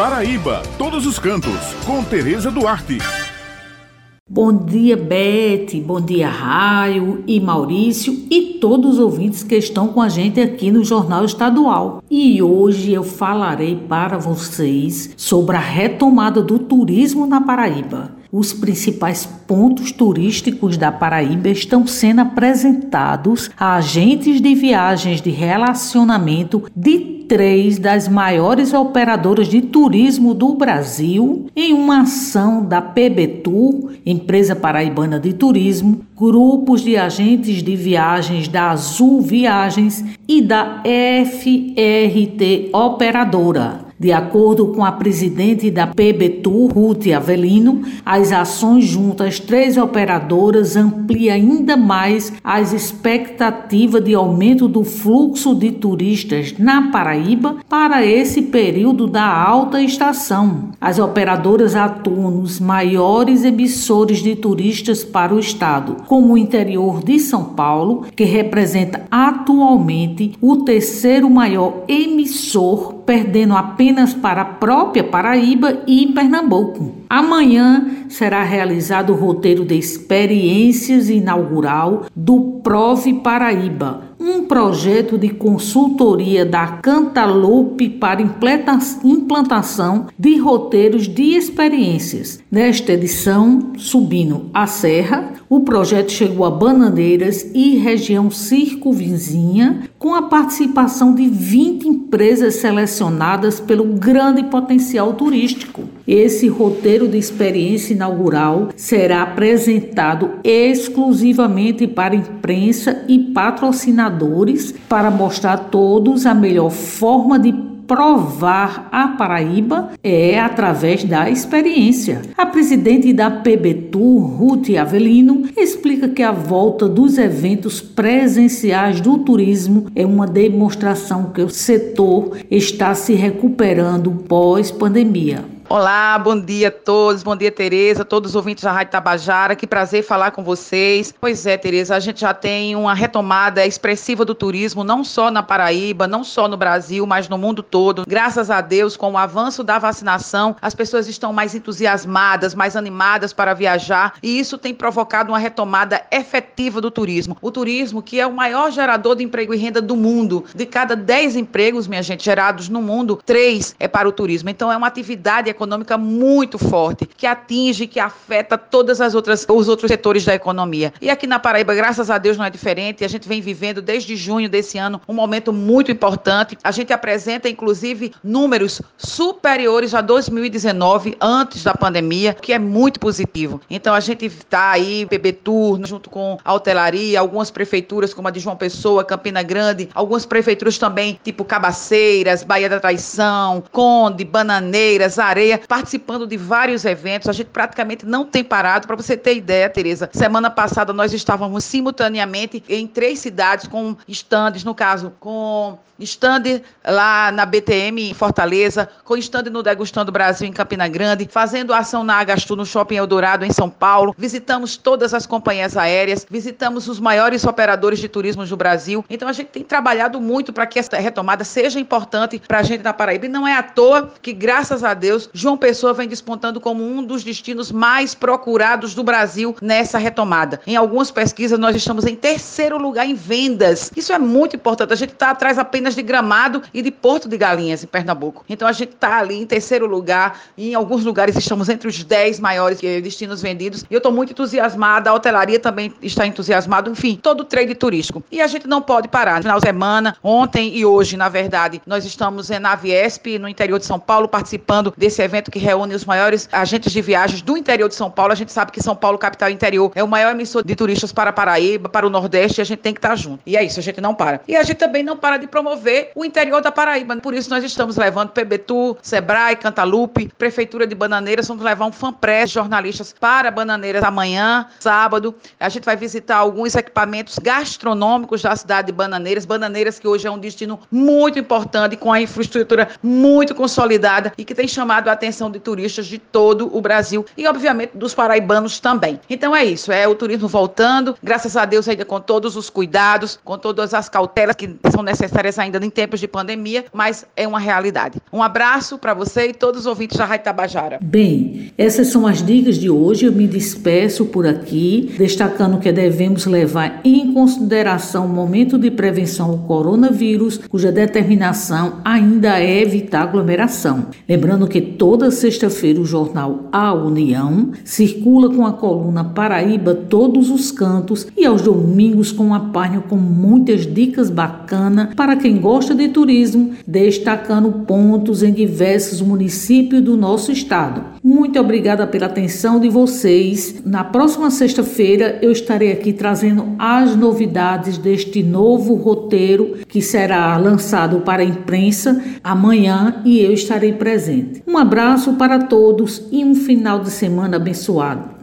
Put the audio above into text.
Paraíba, todos os cantos, com Tereza Duarte. Bom dia, Bete, bom dia, Raio e Maurício e todos os ouvintes que estão com a gente aqui no Jornal Estadual. E hoje eu falarei para vocês sobre a retomada do turismo na Paraíba. Os principais pontos turísticos da Paraíba estão sendo apresentados a agentes de viagens de relacionamento de três das maiores operadoras de turismo do Brasil em uma ação da PBTUR, Empresa Paraibana de Turismo, grupos de agentes de viagens da Azul Viagens e da FRT Operadora. De acordo com a presidente da PBTUR, Ruth Avelino, as ações junto às três operadoras ampliam ainda mais as expectativas de aumento do fluxo de turistas na Paraíba para esse período da alta estação. As operadoras atuam nos maiores emissores de turistas para o estado, como o interior de São Paulo, que representa atualmente o terceiro maior emissor, perdendo apenas para a própria Paraíba e Pernambuco. Amanhã será realizado o roteiro de experiências inaugural do Prove Paraíba, um projeto de consultoria da Cantaloupe para implantação de roteiros de experiências. Nesta edição, subindo a serra, o projeto chegou a Bananeiras e região circunvizinha, com a participação de 20 empresas selecionadas pelo grande potencial turístico. Esse roteiro de experiência inaugural será apresentado exclusivamente para imprensa e patrocinadores para mostrar a todos a melhor forma de provar a Paraíba é através da experiência. A presidente da PBTUR, Ruth Avelino, explica que a volta dos eventos presenciais do turismo é uma demonstração que o setor está se recuperando pós-pandemia. Olá, bom dia a todos, bom dia Tereza, todos os ouvintes da Rádio Tabajara, que prazer falar com vocês. Pois é, Tereza, a gente já tem uma retomada expressiva do turismo, não só na Paraíba, não só no Brasil, mas no mundo todo. Graças a Deus, com o avanço da vacinação, as pessoas estão mais entusiasmadas, mais animadas para viajar, e isso tem provocado uma retomada efetiva do turismo. O turismo, que é o maior gerador de emprego e renda do mundo, de cada 10 empregos, minha gente, gerados no mundo, três é para o turismo. Então é uma atividade econômica muito forte, que atinge, que afeta todas as outras os outros setores da economia. E aqui na Paraíba, graças a Deus, não é diferente. A gente vem vivendo desde junho desse ano um momento muito importante. A gente apresenta inclusive números superiores a 2019, antes da pandemia, que é muito positivo. Então a gente está aí, PB Turno, junto com a hotelaria, algumas prefeituras como a de João Pessoa, Campina Grande, algumas prefeituras também, tipo Cabaceiras, Bahia da Traição, Conde, Bananeiras, Areia participando de vários eventos. A gente praticamente não tem parado. Para você ter ideia, Tereza, semana passada nós estávamos simultaneamente em três cidades com estandes, no caso, com stand lá na BTM em Fortaleza, com stand no Degustando Brasil em Campina Grande, fazendo ação na Agastu no Shopping Eldorado em São Paulo. Visitamos todas as companhias aéreas, visitamos os maiores operadores de turismo do Brasil. Então a gente tem trabalhado muito para que essa retomada seja importante para a gente na Paraíba. E não é à toa que, graças a Deus, João Pessoa vem despontando como um dos destinos mais procurados do Brasil nessa retomada. Em algumas pesquisas, nós estamos em terceiro lugar em vendas. Isso é muito importante. A gente está atrás apenas de Gramado e de Porto de Galinhas, em Pernambuco. Então, a gente está ali em terceiro lugar. Em alguns lugares, estamos entre os dez maiores destinos vendidos. E eu estou muito entusiasmada. A hotelaria também está entusiasmada. Enfim, todo o trade turístico. E a gente não pode parar. No final de semana, ontem e hoje, na verdade, nós estamos na Viesp, no interior de São Paulo, participando desse esse evento que reúne os maiores agentes de viagens do interior de São Paulo. A gente sabe que São Paulo, capital interior, é o maior emissor de turistas para Paraíba, para o Nordeste, e a gente tem que estar junto. E é isso, a gente não para. E a gente também não para de promover o interior da Paraíba. Por isso nós estamos levando PBTU, Sebrae, Cantalupe, Prefeitura de Bananeiras, vamos levar um fanpress de jornalistas para Bananeiras amanhã, sábado. A gente vai visitar alguns equipamentos gastronômicos da cidade de Bananeiras. Bananeiras que hoje é um destino muito importante, com a infraestrutura muito consolidada e que tem chamado a atenção de turistas de todo o Brasil e, obviamente, dos paraibanos também. Então é isso, é o turismo voltando, graças a Deus ainda com todos os cuidados, com todas as cautelas que são necessárias ainda em tempos de pandemia, mas é uma realidade. Um abraço para você e todos os ouvintes da Rádio Tabajara. Bem, essas são as dicas de hoje. Eu me despeço por aqui, destacando que devemos levar em consideração o momento de prevenção ao coronavírus, cuja determinação ainda é evitar aglomeração. Lembrando que toda sexta-feira o jornal A União circula com a coluna Paraíba Todos os Cantos e aos domingos com a página com muitas dicas bacanas para quem gosta de turismo, destacando pontos em diversos municípios do nosso estado. Muito obrigada pela atenção de vocês. Na próxima sexta-feira eu estarei aqui trazendo as novidades deste novo roteiro que será lançado para a imprensa amanhã e eu estarei presente. Um abraço para todos e um final de semana abençoado.